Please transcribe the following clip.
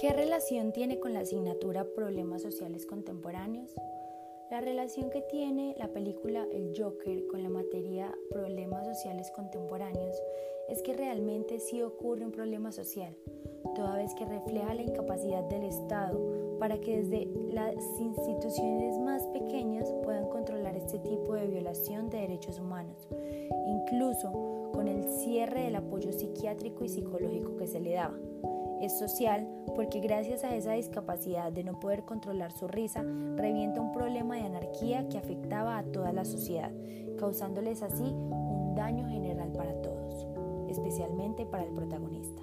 ¿Qué relación tiene con la asignatura Problemas Sociales Contemporáneos? La relación que tiene la película El Joker con la materia Problemas Sociales Contemporáneos es que realmente sí ocurre un problema social, toda vez que refleja la incapacidad del Estado para que desde las instituciones más pequeñas puedan controlar este tipo de violación de derechos humanos, incluso con el cierre del apoyo psiquiátrico y psicológico que se le daba. Es social porque gracias a esa discapacidad de no poder controlar su risa, revienta un problema de anarquía que afectaba a toda la sociedad, causándoles así un daño general para todos, especialmente para el protagonista.